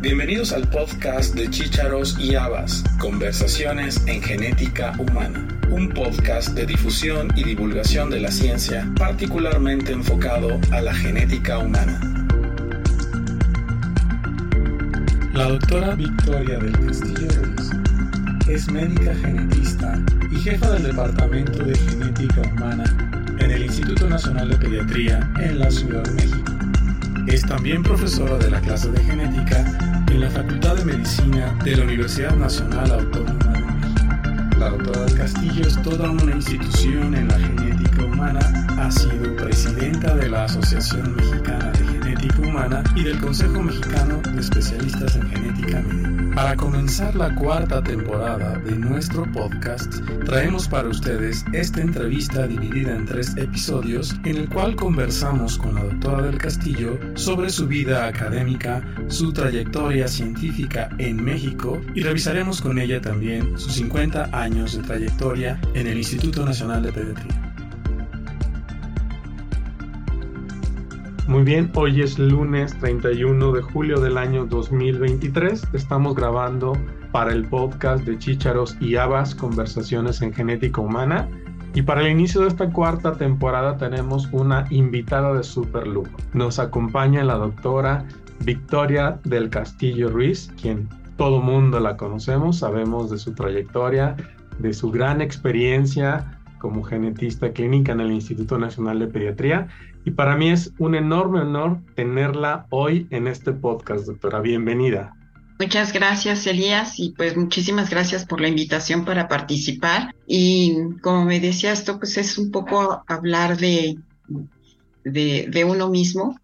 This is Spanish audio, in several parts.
Bienvenidos al podcast de Chícharos y Habas, Conversaciones en Genética Humana, un podcast de difusión y divulgación de la ciencia particularmente enfocado a la genética humana. La doctora Victoria del Castillo Ruiz es médica genetista y jefa del Departamento de Genética Humana en el Instituto Nacional de Pediatría en la Ciudad de México. Es también profesora de la clase de genética en la Facultad de Medicina de la Universidad Nacional Autónoma de México. La doctora del Castillo es toda una institución en la humana. Ha sido presidenta de la Asociación Mexicana de Genética Humana y del Consejo Mexicano de Especialistas en Genética Médica. Para comenzar la cuarta temporada de nuestro podcast, traemos para ustedes esta entrevista dividida en tres episodios en el cual conversamos con la doctora del Castillo sobre su vida académica, su trayectoria científica en México y revisaremos con ella también sus 50 años de trayectoria en el Instituto Nacional de Pediatría. Muy bien, hoy es lunes 31 de julio del año 2023. Estamos grabando para el podcast de Chícharos y Habas, Conversaciones en Genética Humana. Y para el inicio de esta cuarta temporada tenemos una invitada de super lujo. Nos acompaña la doctora Victoria del Castillo Ruiz, quien todo mundo la conocemos, sabemos de su trayectoria, de su gran experiencia como genetista clínica en el Instituto Nacional de Pediatría y para mí es un enorme honor tenerla hoy en este podcast, doctora. Bienvenida. Muchas gracias, Elías, y pues muchísimas gracias por la invitación para participar. Y como me decía esto, pues es un poco hablar de, de, de uno mismo,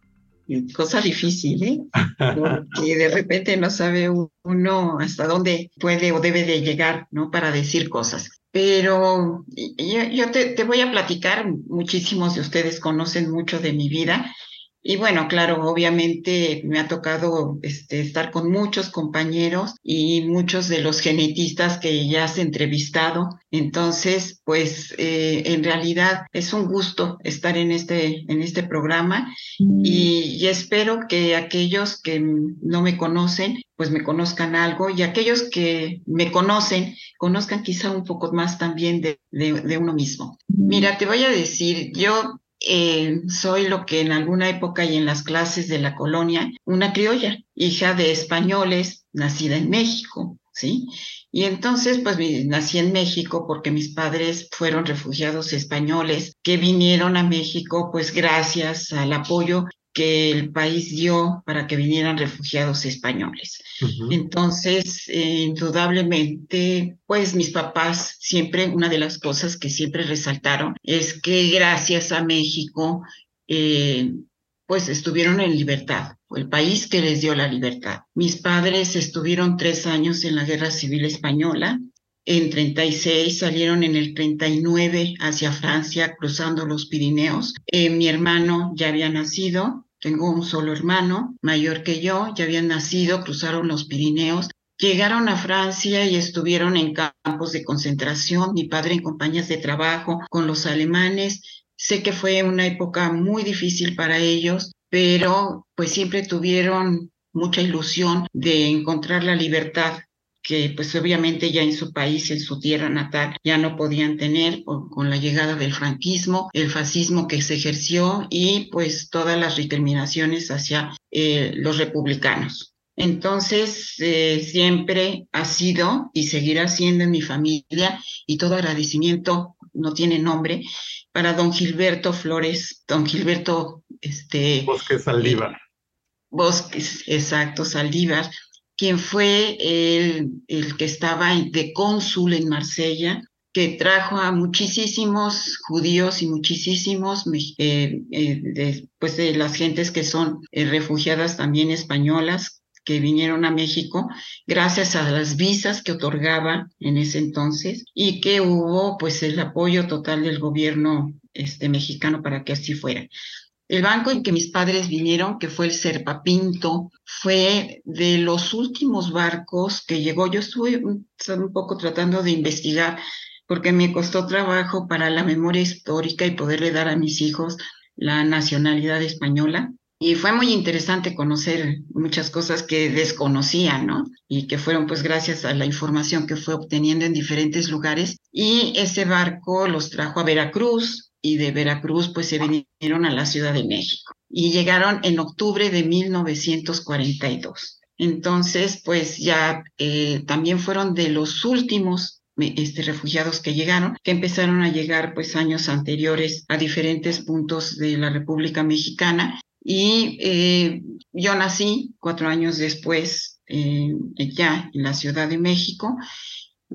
cosa difícil, ¿eh? Porque de repente no sabe uno hasta dónde puede o debe de llegar, ¿no? Para decir cosas. Pero yo, te, voy a platicar, muchísimos de ustedes conocen mucho de mi vida. Y bueno, claro, obviamente me ha tocado este, estar con muchos compañeros y muchos de los genetistas que ya has entrevistado. Entonces, pues eh, en realidad es un gusto estar en este, en este programa y, y espero que aquellos que no me conocen, pues me conozcan algo y aquellos que me conocen, conozcan quizá un poco más también de, de, uno mismo. Mira, te voy a decir, yo eh, soy lo que en alguna época y en las clases de la colonia, una criolla, hija de españoles, nacida en México, ¿sí? Y entonces, pues nací en México porque mis padres fueron refugiados españoles que vinieron a México, pues gracias al apoyo que el país dio para que vinieran refugiados españoles. Entonces, eh, indudablemente, pues mis papás siempre, una de las cosas que siempre resaltaron es que gracias a México, eh, pues estuvieron en libertad, el país que les dio la libertad. Mis padres estuvieron tres años en la Guerra Civil Española, en 36, salieron en el 39 hacia Francia, cruzando los Pirineos. Eh, mi hermano ya había nacido, tengo un solo hermano, mayor que yo, ya habían nacido, cruzaron los Pirineos, llegaron a Francia y estuvieron en campos de concentración, mi padre en compañías de trabajo con los alemanes. Sé que fue una época muy difícil para ellos, pero pues siempre tuvieron mucha ilusión de encontrar la libertad que pues obviamente ya en su país, en su tierra natal, ya no podían tener con, la llegada del franquismo, el fascismo que se ejerció y pues todas las recriminaciones hacia eh, los republicanos. Entonces, eh, siempre ha sido y seguirá siendo en mi familia y todo agradecimiento no tiene nombre para don Gilberto Flores, don Gilberto, este... Bosque Saldívar. Bosques, exacto, Saldívar, quien fue el, el que estaba de cónsul en Marsella, que trajo a muchísimos judíos y muchísimos, eh, eh, de, pues de las gentes que son eh, refugiadas también españolas, que vinieron a México gracias a las visas que otorgaba en ese entonces y que hubo pues el apoyo total del gobierno este mexicano para que así fuera. El banco en que mis padres vinieron, que fue el Serpapinto, fue de los últimos barcos que llegó. Yo estuve un, poco tratando de investigar porque me costó trabajo para la memoria histórica y poderle dar a mis hijos la nacionalidad española. y fue muy interesante conocer muchas cosas que desconocía, ¿no? Y que fueron pues gracias a la información que fue obteniendo en diferentes lugares. Y ese barco los trajo a Veracruz y de Veracruz pues se vinieron a la Ciudad de México y llegaron en octubre de 1942. Entonces, pues ya eh, también fueron de los últimos este, refugiados que llegaron, que empezaron a llegar pues años anteriores a diferentes puntos de la República Mexicana y eh, yo nací cuatro años después eh, ya en la Ciudad de México.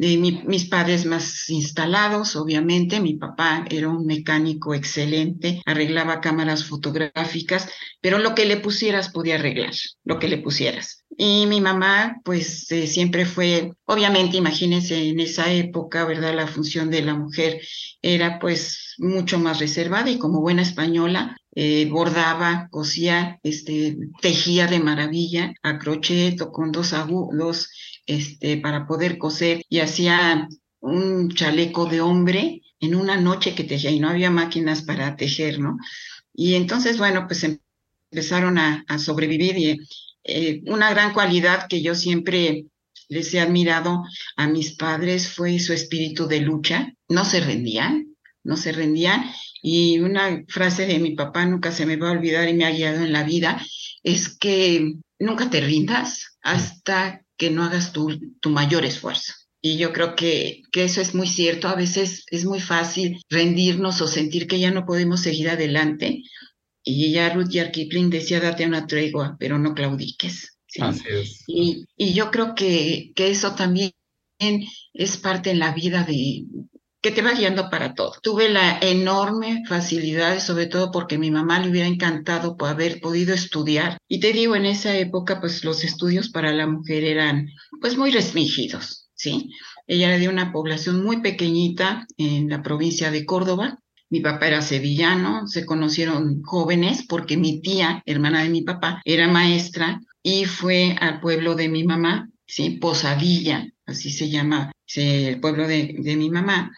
Eh, mis padres más instalados, obviamente. Mi papá era un mecánico excelente, arreglaba cámaras fotográficas, pero lo que le pusieras podía arreglar, lo que le pusieras. Y mi mamá, pues siempre fue, obviamente, imagínense en esa época, ¿verdad? La función de la mujer era pues mucho más reservada y como buena española, eh, bordaba, cosía, este, tejía de maravilla a crochet con dos agudos este, para poder coser y hacía un chaleco de hombre en una noche que tejía y no había máquinas para tejer, ¿no? Y entonces, bueno, pues empezaron a, sobrevivir y eh, una gran cualidad que yo siempre les he admirado a mis padres fue su espíritu de lucha, no se rendían, no se rendían y una frase de mi papá nunca se me va a olvidar y me ha guiado en la vida, es que nunca te rindas hasta que no hagas tu, tu mayor esfuerzo. Y yo creo que, que, eso es muy cierto. A veces es muy fácil rendirnos o sentir que ya no podemos seguir adelante. Y ya Ruth Kipling decía, date una tregua, pero no claudiques. Así es. Y, y yo creo que, que eso también es parte en la vida de, que te va guiando para todo. Tuve la enorme facilidad, sobre todo porque mi mamá le hubiera encantado haber podido estudiar. Y te digo, en esa época, pues los estudios para la mujer eran pues muy restringidos, ¿sí? Ella era de una población muy pequeñita en la provincia de Córdoba. Mi papá era sevillano, se conocieron jóvenes porque mi tía, hermana de mi papá, era maestra y fue al pueblo de mi mamá, ¿sí? Posadilla, así se llama el pueblo de, de mi mamá,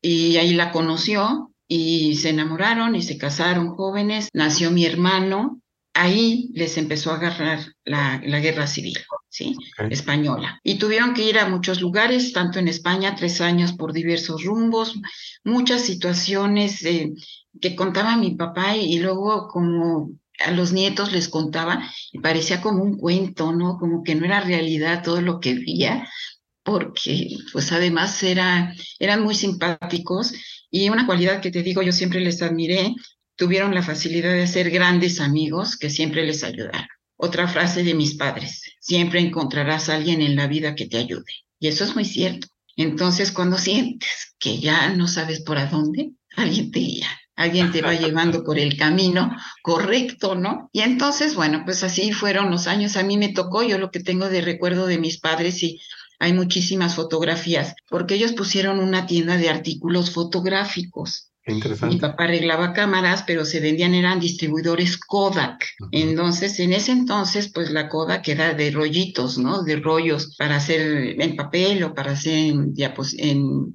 y ahí la conoció y se enamoraron y se casaron jóvenes, nació mi hermano, ahí les empezó a agarrar la, la guerra civil, ¿sí? Española. Y tuvieron que ir a muchos lugares, tanto en España, tres años por diversos rumbos, muchas situaciones eh, que contaba mi papá y, y, luego como a los nietos les contaba y parecía como un cuento, ¿no? Como que no era realidad todo lo que veía, porque pues además era, eran muy simpáticos y una cualidad que te digo, yo siempre les admiré, tuvieron la facilidad de ser grandes amigos que siempre les ayudaron. Otra frase de mis padres, siempre encontrarás a alguien en la vida que te ayude. Y eso es muy cierto. Entonces, cuando sientes que ya no sabes por a dónde, alguien te guía, alguien te va llevando por el camino correcto, ¿no? Y entonces, bueno, pues así fueron los años. A mí me tocó, yo lo que tengo de recuerdo de mis padres y hay muchísimas fotografías, porque ellos pusieron una tienda de artículos fotográficos. Interesante. Mi papá arreglaba cámaras, pero se vendían, eran distribuidores Kodak. Entonces, en ese entonces, pues la Kodak era de rollitos, ¿no? De rollos para hacer en papel o para hacer en,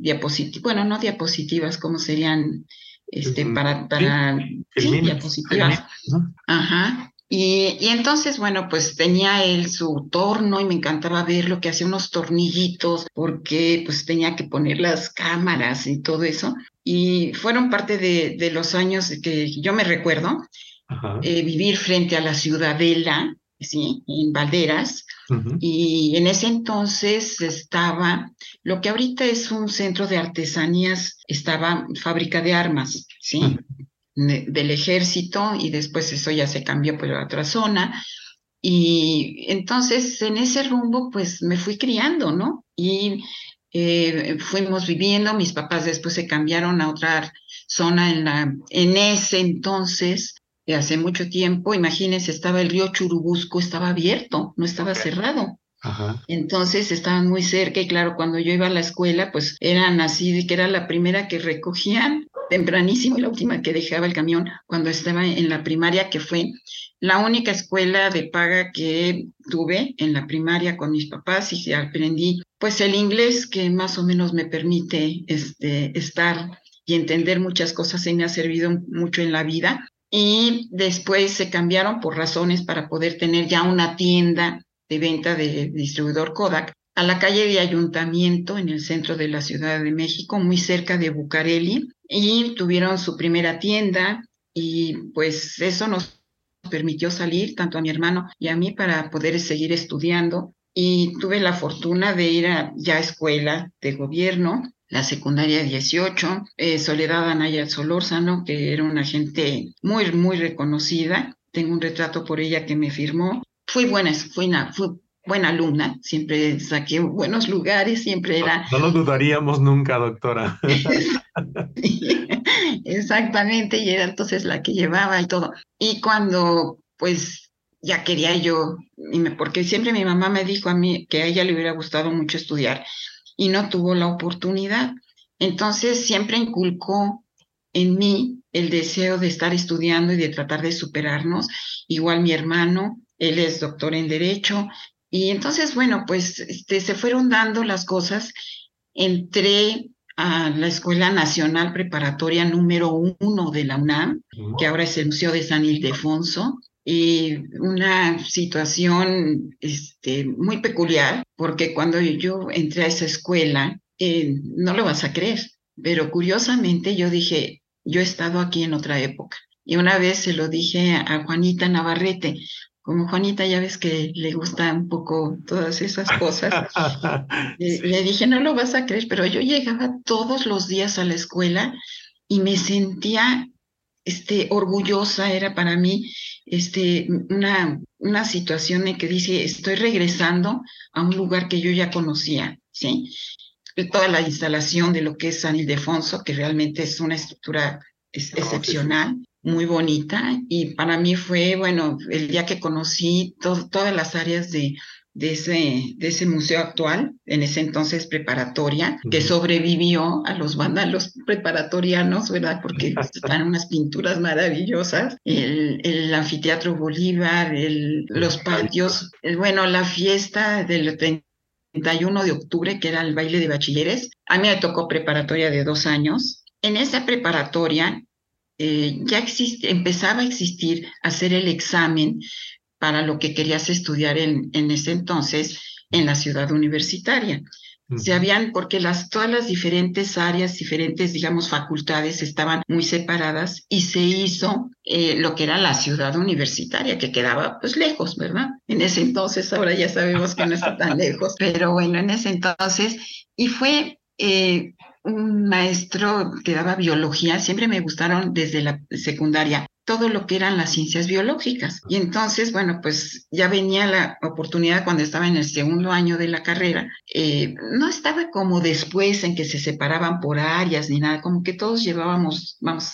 diapositivas, bueno, no diapositivas, ¿cómo serían? Este, para, para, sí, diapositivas. Ajá. Y, y, entonces, bueno, pues tenía él su torno y me encantaba ver lo que hacía unos tornillitos porque pues tenía que poner las cámaras y todo eso. Y fueron parte de, de los años que yo me recuerdo eh, vivir frente a la ciudadela, ¿sí? En Valderas. Y en ese entonces estaba, lo que ahorita es un centro de artesanías, estaba fábrica de armas, ¿sí? Del ejército y después eso ya se cambió por otra zona. Y entonces en ese rumbo pues me fui criando, ¿no? Y eh, fuimos viviendo, mis papás después se cambiaron a otra zona en, la, en ese entonces, de hace mucho tiempo, imagínense, estaba el río Churubusco, estaba abierto, no estaba cerrado. Entonces estaban muy cerca y claro, cuando yo iba a la escuela, pues eran así de que era la primera que recogían tempranísimo y la última que dejaba el camión cuando estaba en la primaria, que fue la única escuela de paga que tuve en la primaria con mis papás y aprendí pues el inglés que más o menos me permite este, estar y entender muchas cosas y me ha servido mucho en la vida. Y después se cambiaron por razones para poder tener ya una tienda de venta de distribuidor Kodak a la calle de Ayuntamiento en el centro de la Ciudad de México, muy cerca de Bucareli, y tuvieron su primera tienda y pues eso nos permitió salir tanto a mi hermano y a mí para poder seguir estudiando y tuve la fortuna de ir a ya escuela de gobierno, la secundaria 18, eh, Soledad Anaya Solórzano, que era una gente muy, muy reconocida. Tengo un retrato por ella que me firmó. Fui buena, fui, una, fui buena alumna, siempre saqué buenos lugares, siempre era... No, lo dudaríamos nunca, doctora. Exactamente, y era entonces la que llevaba y todo. Y cuando pues ya quería yo, porque siempre mi mamá me dijo a mí que a ella le hubiera gustado mucho estudiar y no tuvo la oportunidad. Entonces siempre inculcó en mí el deseo de estar estudiando y de tratar de superarnos. Igual mi hermano, él es doctor en Derecho. Y entonces, bueno, pues este, se fueron dando las cosas. Entré a la Escuela Nacional Preparatoria número uno de la UNAM, que ahora es el Museo de San Ildefonso y una situación este, muy peculiar, porque cuando yo entré a esa escuela, eh, no lo vas a creer, pero curiosamente yo dije, yo he estado aquí en otra época. Y una vez se lo dije a Juanita Navarrete, como Juanita ya ves que le gusta un poco todas esas cosas, le dije, no lo vas a creer, pero yo llegaba todos los días a la escuela y me sentía este, orgullosa, era para mí este, una, una situación en que dice, estoy regresando a un lugar que yo ya conocía, ¿sí? Toda la instalación de lo que es San Ildefonso, que realmente es una estructura excepcional, muy bonita, y para mí fue, bueno, el día que conocí todas las áreas de, de ese, de ese museo actual, en ese entonces preparatoria, que sobrevivió a los vándalos preparatorianos, ¿verdad? Porque están unas pinturas maravillosas, el, el anfiteatro Bolívar, el, los patios, bueno, la fiesta del 31 de octubre, que era el baile de bachilleres, a mí me tocó preparatoria de dos años. En esa preparatoria eh, ya empezaba a existir hacer el examen para lo que querías estudiar en, en ese entonces en la ciudad universitaria. Se habían, porque las, todas las diferentes áreas, diferentes, digamos, facultades estaban muy separadas y se hizo eh, lo que era la ciudad universitaria, que quedaba pues lejos, ¿verdad? En ese entonces, ahora ya sabemos que no está tan lejos, pero bueno, en ese entonces, y fue eh, un maestro que daba biología, siempre me gustaron desde la secundaria todo lo que eran las ciencias biológicas. Y entonces, bueno, pues ya venía la oportunidad cuando estaba en el segundo año de la carrera. Eh, no estaba como después en que se separaban por áreas ni nada, como que todos llevábamos, vamos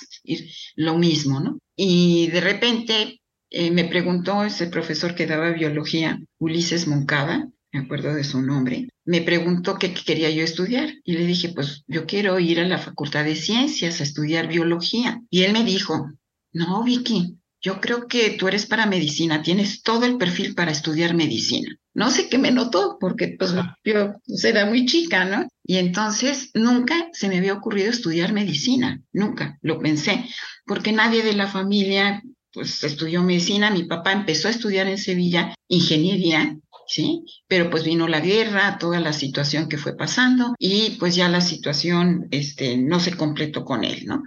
lo mismo, ¿no? Y de repente eh, me preguntó ese profesor que daba biología, Ulises Moncada, me acuerdo de su nombre, me preguntó qué quería yo estudiar y le dije, pues yo quiero ir a la Facultad de Ciencias a estudiar biología. Y él me dijo, no, Vicky, yo creo que tú eres para medicina, tienes todo el perfil para estudiar medicina. No sé qué me notó, porque pues, yo pues, era muy chica, ¿no? Y entonces nunca se me había ocurrido estudiar medicina, nunca lo pensé, porque nadie de la familia pues estudió medicina, mi papá empezó a estudiar en Sevilla ingeniería, ¿sí? Pero pues vino la guerra, toda la situación que fue pasando y pues ya la situación este, no se completó con él, ¿no?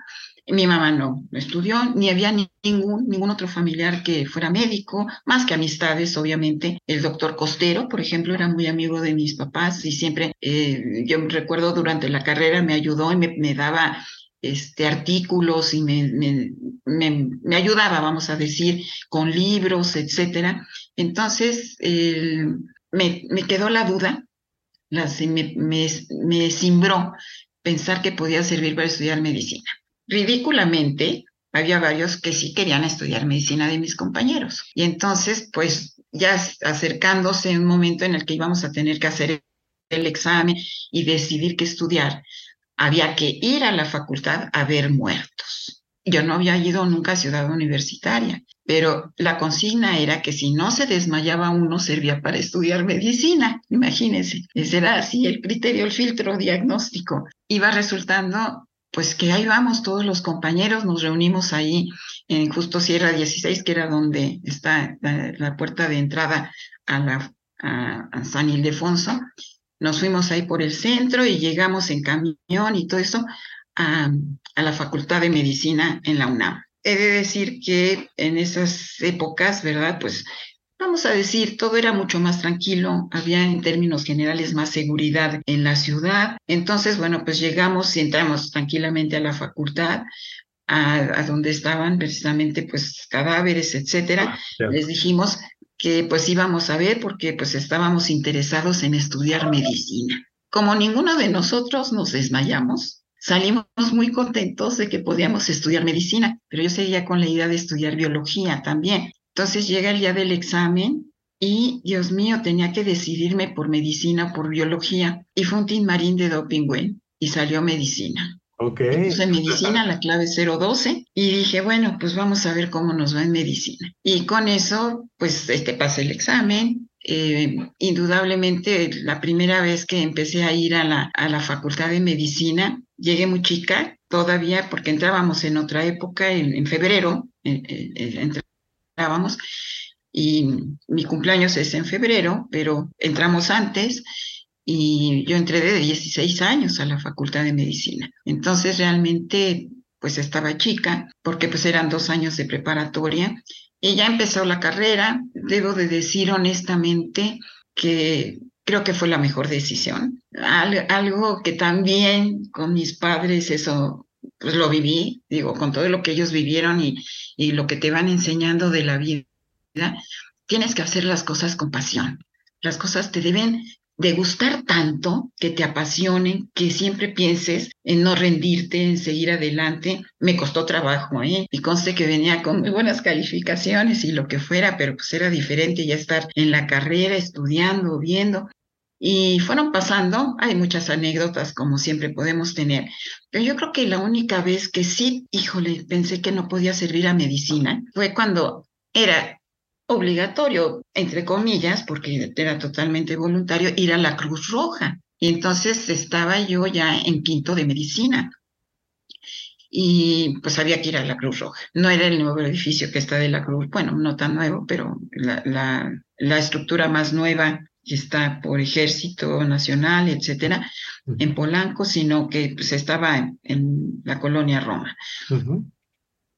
Mi mamá no, estudió, ni había ningún, ningún otro familiar que fuera médico, más que amistades, obviamente. El doctor Costero, por ejemplo, era muy amigo de mis papás y siempre, eh, yo recuerdo durante la carrera me ayudó y me, daba este, artículos y me, me, me, ayudaba, vamos a decir, con libros, etcétera. Entonces, me, me, quedó la duda, la, me, me, me simbró pensar que podía servir para estudiar medicina ridículamente, había varios que sí querían estudiar medicina de mis compañeros. Y entonces, pues ya acercándose un momento en el que íbamos a tener que hacer el examen y decidir qué estudiar, había que ir a la facultad a ver muertos. Yo no había ido nunca a ciudad universitaria, pero la consigna era que si no se desmayaba uno servía para estudiar medicina. Imagínense, ese era así el criterio, el filtro diagnóstico. Iba resultando pues que ahí vamos todos los compañeros, nos reunimos ahí en justo Sierra 16, que era donde está la, puerta de entrada a, la, a, San Ildefonso. Nos fuimos ahí por el centro y llegamos en camión y todo eso a, a la Facultad de Medicina en la UNAM. He de decir que en esas épocas, ¿verdad? Pues vamos a decir, todo era mucho más tranquilo, había en términos generales más seguridad en la ciudad. Entonces, bueno, pues llegamos y entramos tranquilamente a la facultad, a, donde estaban precisamente pues cadáveres, etcétera. Ah, Les dijimos que pues íbamos a ver porque pues estábamos interesados en estudiar medicina. Como ninguno de nosotros nos desmayamos, salimos muy contentos de que podíamos estudiar medicina, pero yo seguía con la idea de estudiar biología también. Entonces llega el día del examen y, Dios mío, tenía que decidirme por medicina o por biología. Y fue un tin marín de doping, y salió medicina. Ok. Puse medicina, la clave 012, y dije, bueno, pues vamos a ver cómo nos va en medicina. Y con eso, pues, este, pasé el examen. Eh, indudablemente, la primera vez que empecé a ir a la, a la facultad de medicina, llegué muy chica, todavía, porque entrábamos en otra época, en, febrero, entrábamos, y mi cumpleaños es en febrero, pero entramos antes y yo entré de 16 años a la Facultad de Medicina. Entonces realmente pues estaba chica porque pues eran dos años de preparatoria y ya empezó la carrera. Debo de decir honestamente que creo que fue la mejor decisión. algo que también con mis padres eso pues lo viví, digo, con todo lo que ellos vivieron y, y lo que te van enseñando de la vida, tienes que hacer las cosas con pasión. Las cosas te deben de gustar tanto, que te apasionen, que siempre pienses en no rendirte, en seguir adelante. Me costó trabajo, ¿eh? Y conste que venía con muy buenas calificaciones y lo que fuera, pero pues era diferente ya estar en la carrera, estudiando, viendo. Y fueron pasando, hay muchas anécdotas como siempre podemos tener, pero yo creo que la única vez que sí, híjole, pensé que no podía servir a medicina fue cuando era obligatorio, entre comillas, porque era totalmente voluntario, ir a la Cruz Roja. Y entonces estaba yo ya en quinto de medicina. Y pues había que ir a la Cruz Roja. No era el nuevo edificio que está de la Cruz, bueno, no tan nuevo, pero la, la, la estructura más nueva que está por Ejército Nacional, etcétera, en Polanco, sino que pues estaba en, la colonia Roma.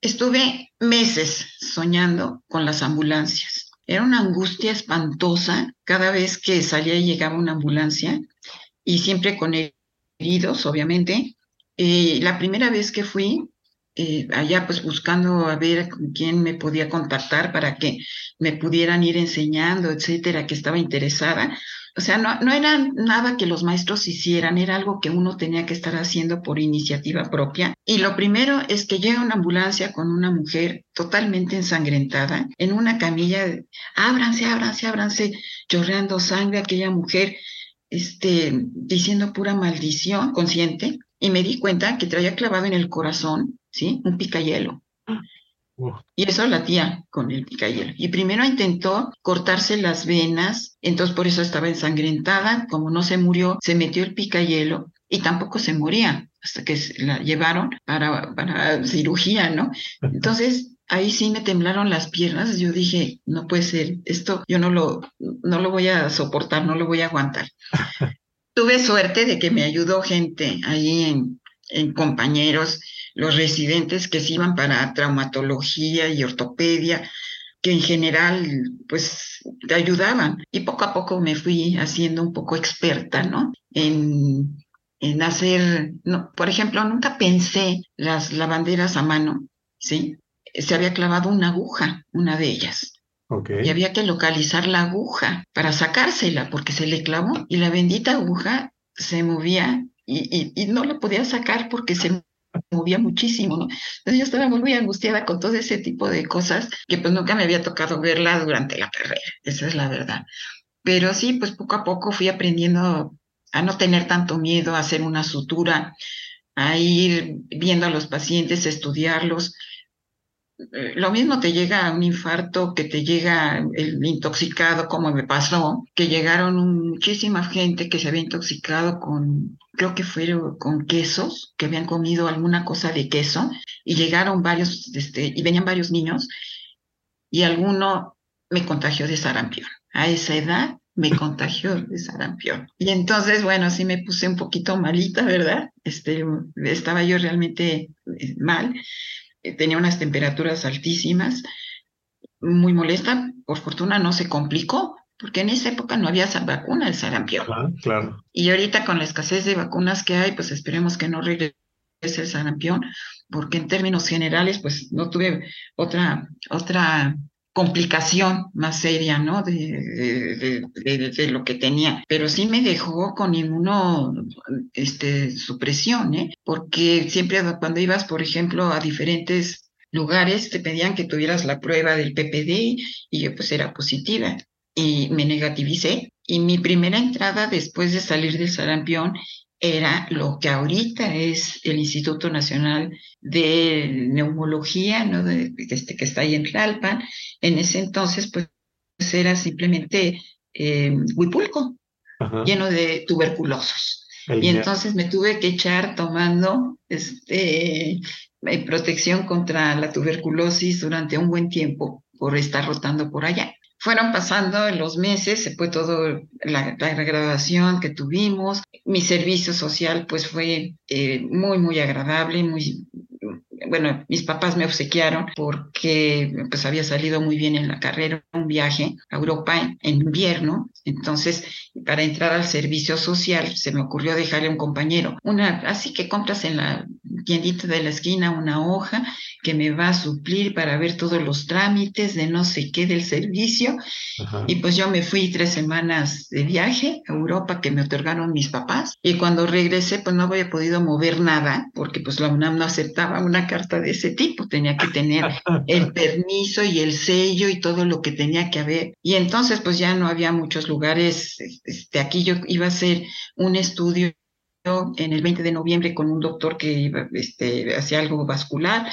Estuve meses soñando con las ambulancias. Era una angustia espantosa cada vez que salía y llegaba una ambulancia y siempre con heridos, obviamente. Eh, la primera vez que fui, eh, allá pues buscando a ver quién me podía contactar para que me pudieran ir enseñando, etcétera, que estaba interesada, o sea, no, no era nada que los maestros hicieran, era algo que uno tenía que estar haciendo por iniciativa propia. Y lo primero es que llega una ambulancia con una mujer totalmente ensangrentada en una camilla, ábranse, ábranse, ábranse, chorreando sangre, aquella mujer este, diciendo pura maldición consciente. Y me di cuenta que traía clavado en el corazón, ¿sí? Un picayelo. Y eso latía con el picayelo. Y primero intentó cortarse las venas, entonces por eso estaba ensangrentada. Como no se murió, se metió el picayelo y tampoco se moría hasta que la llevaron para, para cirugía, ¿no? Entonces ahí sí me temblaron las piernas. Yo dije, no puede ser, esto yo no lo, no lo voy a soportar, no lo voy a aguantar. Tuve suerte de que me ayudó gente ahí en, en compañeros los residentes que se iban para traumatología y ortopedia, que en general pues te ayudaban. Y poco a poco me fui haciendo un poco experta, ¿no? En, en hacer, no, por ejemplo, nunca pensé las lavanderas a mano, ¿sí? Se había clavado una aguja, una de ellas. Okay. Y había que localizar la aguja para sacársela, porque se le clavó y la bendita aguja se movía y, y, y no la podía sacar porque se movía muchísimo, ¿no? Entonces yo estaba muy, muy angustiada con todo ese tipo de cosas que pues nunca me había tocado verla durante la carrera, esa es la verdad. Pero sí, pues poco a poco fui aprendiendo a no tener tanto miedo, a hacer una sutura, a ir viendo a los pacientes, estudiarlos, eh, lo mismo te llega un infarto que te llega el intoxicado, como me pasó, que llegaron muchísima gente que se había intoxicado con, creo que fueron con quesos, que habían comido alguna cosa de queso. y llegaron varios, este, y venían varios niños, y alguno me contagió de sarampión. A esa edad me contagió de sarampión. Y entonces, bueno, sí me puse un poquito malita, ¿verdad? Este, estaba yo realmente eh, mal, eh, tenía unas temperaturas altísimas, muy molesta, por fortuna no se complicó, porque en esa época no había vacuna del sarampión. claro. Y ahorita con la escasez de vacunas que hay, pues esperemos que no regrese el sarampión, porque en términos generales, pues no tuve otra, otra complicación más seria, ¿no? De, de, lo que tenía. Pero sí me dejó con inmuno, este, supresión, ¿eh? Porque siempre cuando ibas, por ejemplo, a diferentes lugares, te pedían que tuvieras la prueba del PPD y yo pues era positiva y me negativicé. Y mi primera entrada después de salir del sarampión era lo que ahorita es el Instituto Nacional de Neumología, ¿no? De, este, que está ahí en Tlalpan. En ese entonces, pues, era simplemente eh, Huipulco, lleno de tuberculosos. y entonces me tuve que echar tomando este, eh, protección contra la tuberculosis durante un buen tiempo por estar rotando por allá fueron pasando los meses, se fue todo la, graduación que tuvimos. Mi servicio social pues fue eh, muy, muy agradable, muy, bueno, mis papás me obsequiaron porque pues había salido muy bien en la carrera, un viaje a Europa en, invierno. Entonces, para entrar al servicio social, se me ocurrió dejarle a un compañero una, así que compras en la tiendita de la esquina una hoja que me va a suplir para ver todos los trámites de no sé qué del servicio. Y pues yo me fui tres semanas de viaje a Europa que me otorgaron mis papás. Y cuando regresé, pues no había podido mover nada porque pues la UNAM no aceptaba una carta de ese tipo, tenía que tener el permiso y el sello y todo lo que tenía que haber. Y entonces pues ya no había muchos lugares, este, aquí yo iba a hacer un estudio en el 20 de noviembre con un doctor que este, hacía algo vascular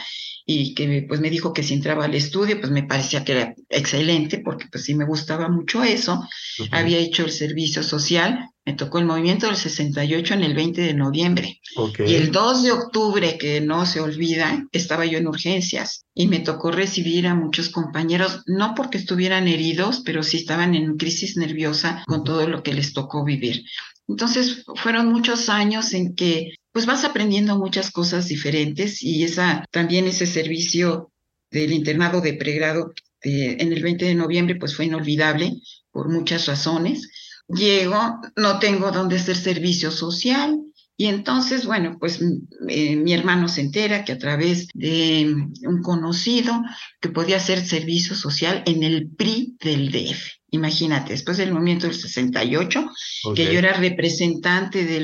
y que pues me dijo que si entraba al estudio, pues me parecía que era excelente, porque pues sí me gustaba mucho eso. Había hecho el servicio social, me tocó el movimiento del 68 en el 20 de noviembre. Y el 2 de octubre, que no se olvida, estaba yo en urgencias y me tocó recibir a muchos compañeros, no porque estuvieran heridos, pero sí estaban en crisis nerviosa con todo lo que les tocó vivir. Entonces fueron muchos años en que pues vas aprendiendo muchas cosas diferentes y esa también ese servicio del internado de pregrado en el 20 de noviembre pues fue inolvidable por muchas razones. Llego, no tengo dónde hacer servicio social, y entonces, bueno, pues eh, mi hermano se entera que a través de un conocido que podía hacer servicio social en el PRI del DF. Imagínate, después del movimiento del 68, que yo era representante de,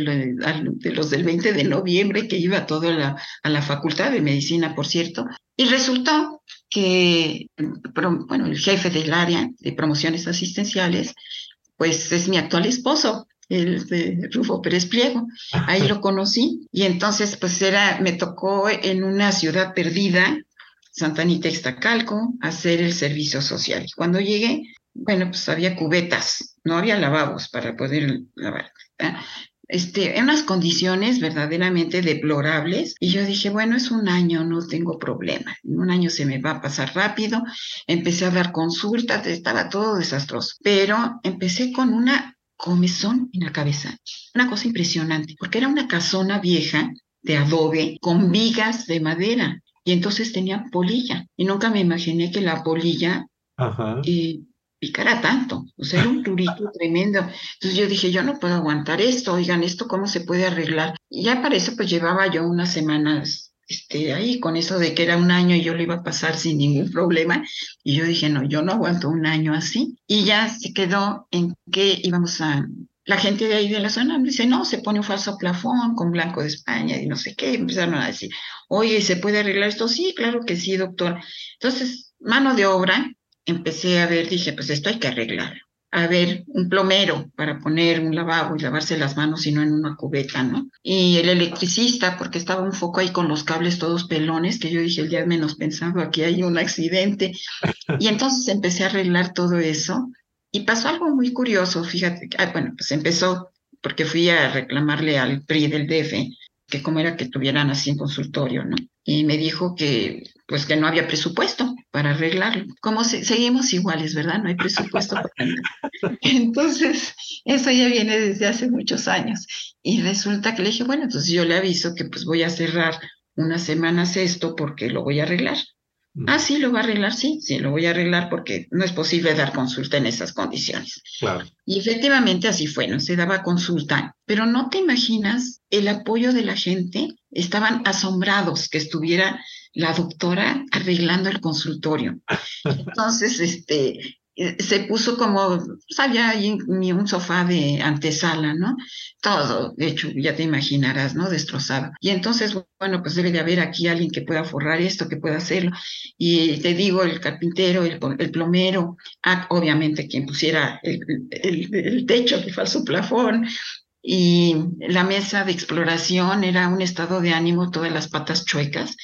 los del 20 de noviembre, que iba todo a la, a la Facultad de Medicina, por cierto, y resultó que, bueno, el jefe del área de promociones asistenciales, pues es mi actual esposo, el de Rufo Pérez Pliego. Ahí lo conocí y entonces pues era, me tocó en una ciudad perdida, Santa Anita Ixtacalco, hacer el servicio social. Y cuando llegué, bueno, pues había cubetas, no había lavabos para poder lavar. Este, en unas condiciones verdaderamente deplorables. Y yo dije, bueno, es un año, no tengo problema. En un año se me va a pasar rápido. Empecé a dar consultas, estaba todo desastroso. Pero empecé con una comezón en la cabeza. Una cosa impresionante, porque era una casona vieja de adobe con vigas de madera. Y entonces tenía polilla. Y nunca me imaginé que la polilla Ajá. Eh, picara tanto, o sea, era un turito tremendo. Entonces yo dije, yo no puedo aguantar esto, oigan, ¿esto cómo se puede arreglar? Y ya para eso pues llevaba yo unas semanas este, ahí con eso de que era un año y yo lo iba a pasar sin ningún problema. Y yo dije, no, yo no aguanto un año así. Y ya se quedó en que íbamos a... La gente de ahí de la zona me dice, no, se pone un falso plafón con blanco de España y no sé qué. Empezaron a decir, oye, ¿se puede arreglar esto? Sí, claro que sí, doctor. Entonces, mano de obra, empecé a ver, dije, pues esto hay que arreglar. A ver, un plomero para poner un lavabo y lavarse las manos y no en una cubeta, ¿no? Y el electricista, porque estaba un foco ahí con los cables todos pelones, que yo dije el día menos pensado, aquí hay un accidente. Y entonces empecé a arreglar todo eso. Y pasó algo muy curioso, fíjate, ah, bueno, pues empezó porque fui a reclamarle al PRI del DF cómo era que tuvieran así en consultorio, ¿no? Y me dijo que pues que no había presupuesto para arreglarlo. Como seguimos iguales, ¿verdad? No hay presupuesto para nada. Entonces, eso ya viene desde hace muchos años. Y resulta que le dije, bueno, entonces yo le aviso que pues voy a cerrar unas semanas esto porque lo voy a arreglar. Ah, sí, lo va a arreglar, sí, sí, lo voy a arreglar porque no es posible dar consulta en esas condiciones. Claro. Y efectivamente así fue, no se daba consulta, pero no te imaginas el apoyo de la gente, estaban asombrados que estuviera la doctora arreglando el consultorio. Entonces, este, se puso como, sabía pues, ahí un sofá de antesala, ¿no? Todo, de hecho, ya te imaginarás, ¿no? Destrozado. Y entonces, bueno, pues debe de haber aquí alguien que pueda forrar esto, que pueda hacerlo. Y te digo, el carpintero, el, plomero, ah, obviamente quien pusiera el, el, el techo, el falso plafón, y la mesa de exploración era un estado de ánimo, todas las patas chuecas,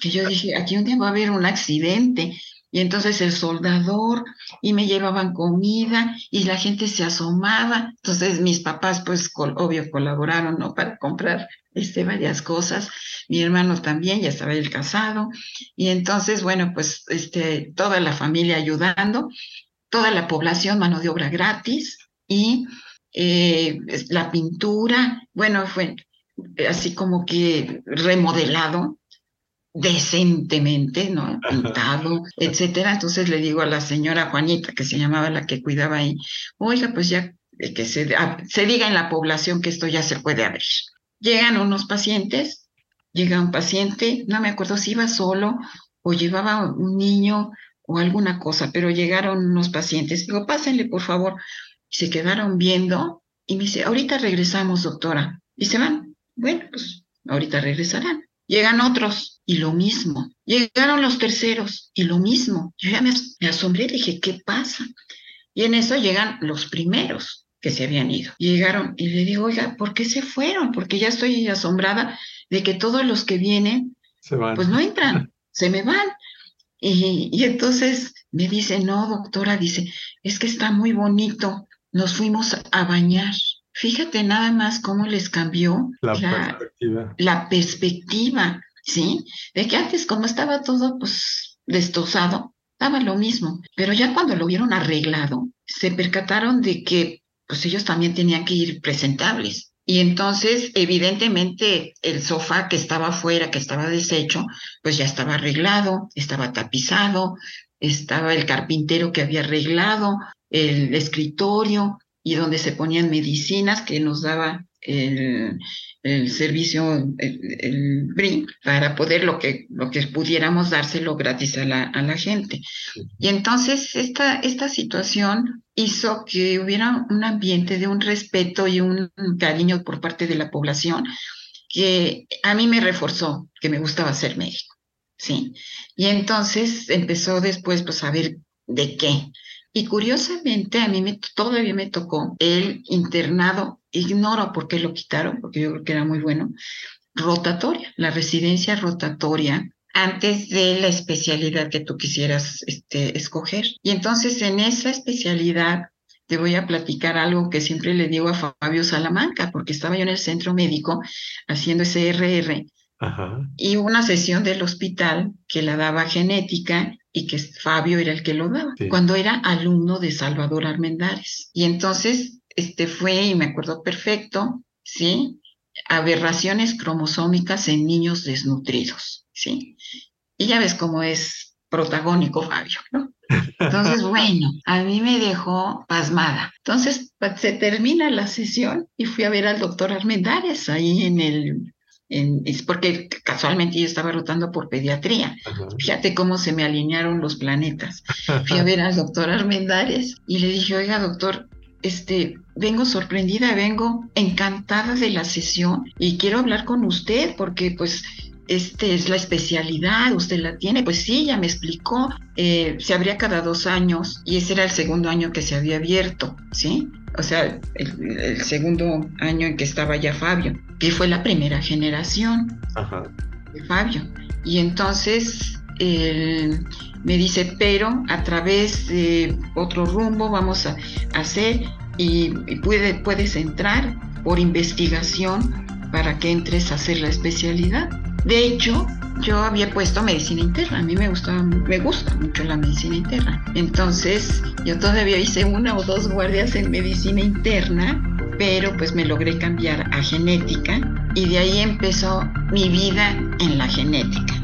que yo dije, aquí un día va a haber un accidente, y entonces el soldador y me llevaban comida y la gente se asomaba. Entonces mis papás, pues obvio, colaboraron. Para comprar este, varias cosas. Mi hermano también, ya estaba el casado. Y entonces, bueno, pues este, toda la familia ayudando, toda la población, mano de obra gratis y eh, la pintura, bueno, fue así como que remodelado decentemente, ¿no? Pintado, etcétera. Entonces le digo a la señora Juanita, que se llamaba la que cuidaba ahí, oiga, pues ya que se, ah, se diga en la población que esto ya se puede abrir. Llegan unos pacientes, llega un paciente, no me acuerdo si iba solo o llevaba un niño o alguna cosa, pero llegaron unos pacientes. Digo, pásenle, por favor. Y se quedaron viendo y me dice, ahorita regresamos, doctora. Y se van. Bueno, pues ahorita regresarán. Llegan otros y lo mismo. Llegaron los terceros y lo mismo. Yo ya me, asombré, dije, ¿qué pasa? Y en eso llegan los primeros que se habían ido. Llegaron y le digo, oiga, ¿por qué se fueron? Porque ya estoy asombrada de que todos los que vienen, pues no entran, se me van. Y, y, entonces me dice, no, doctora, dice, es que está muy bonito, nos fuimos a bañar. Fíjate nada más cómo les cambió la, perspectiva. la perspectiva, ¿sí? De que antes como estaba todo pues destrozado, estaba lo mismo, pero ya cuando lo vieron arreglado, se percataron de que pues ellos también tenían que ir presentables. Y entonces, evidentemente, el sofá que estaba afuera, que estaba deshecho, pues ya estaba arreglado, estaba tapizado, estaba el carpintero que había arreglado, el escritorio, y donde se ponían medicinas que nos daba el, servicio, el, BRIN, para poder lo que, lo que pudiéramos dárselo gratis a la, a la gente. Y entonces esta, esta situación hizo que hubiera un ambiente de un respeto y un cariño por parte de la población que a mí me reforzó que me gustaba ser médico, ¿sí? Y entonces empezó después pues a ver de qué. Y curiosamente a mí me, todavía me tocó el internado, ignoro por qué lo quitaron, porque yo creo que era muy bueno, rotatoria, la residencia rotatoria antes de la especialidad que tú quisieras este, escoger. Y entonces en esa especialidad te voy a platicar algo que siempre le digo a Fabio Salamanca, porque estaba yo en el centro médico haciendo ese RR y una sesión del hospital que la daba genética y que Fabio era el que lo daba, cuando era alumno de Salvador Armendares. Y entonces, este fue, y me acuerdo perfecto, ¿sí? Aberraciones cromosómicas en niños desnutridos, ¿sí? Y ya ves cómo es protagónico Fabio, ¿no? Entonces, bueno, a mí me dejó pasmada. Entonces, se termina la sesión y fui a ver al doctor Armendares ahí en el es porque casualmente yo estaba rotando por pediatría. Fíjate cómo se me alinearon los planetas. Fui a ver al doctor Armendares y le dije, oiga, doctor, este, vengo sorprendida, vengo encantada de la sesión y quiero hablar con usted porque pues este es la especialidad, usted la tiene, pues sí, ya me explicó, eh, se abría cada dos años y ese era el segundo año que se había abierto, ¿sí? O sea, el, segundo año en que estaba ya Fabio, que fue la primera generación de Fabio. Y entonces me dice, pero a través de otro rumbo vamos a hacer y, puede, puedes entrar por investigación para que entres a hacer la especialidad. De hecho, yo había puesto medicina interna, a mí me gustaba, me gusta mucho la medicina interna. Entonces, yo todavía hice una o dos guardias en medicina interna, pero pues me logré cambiar a genética y de ahí empezó mi vida en la genética.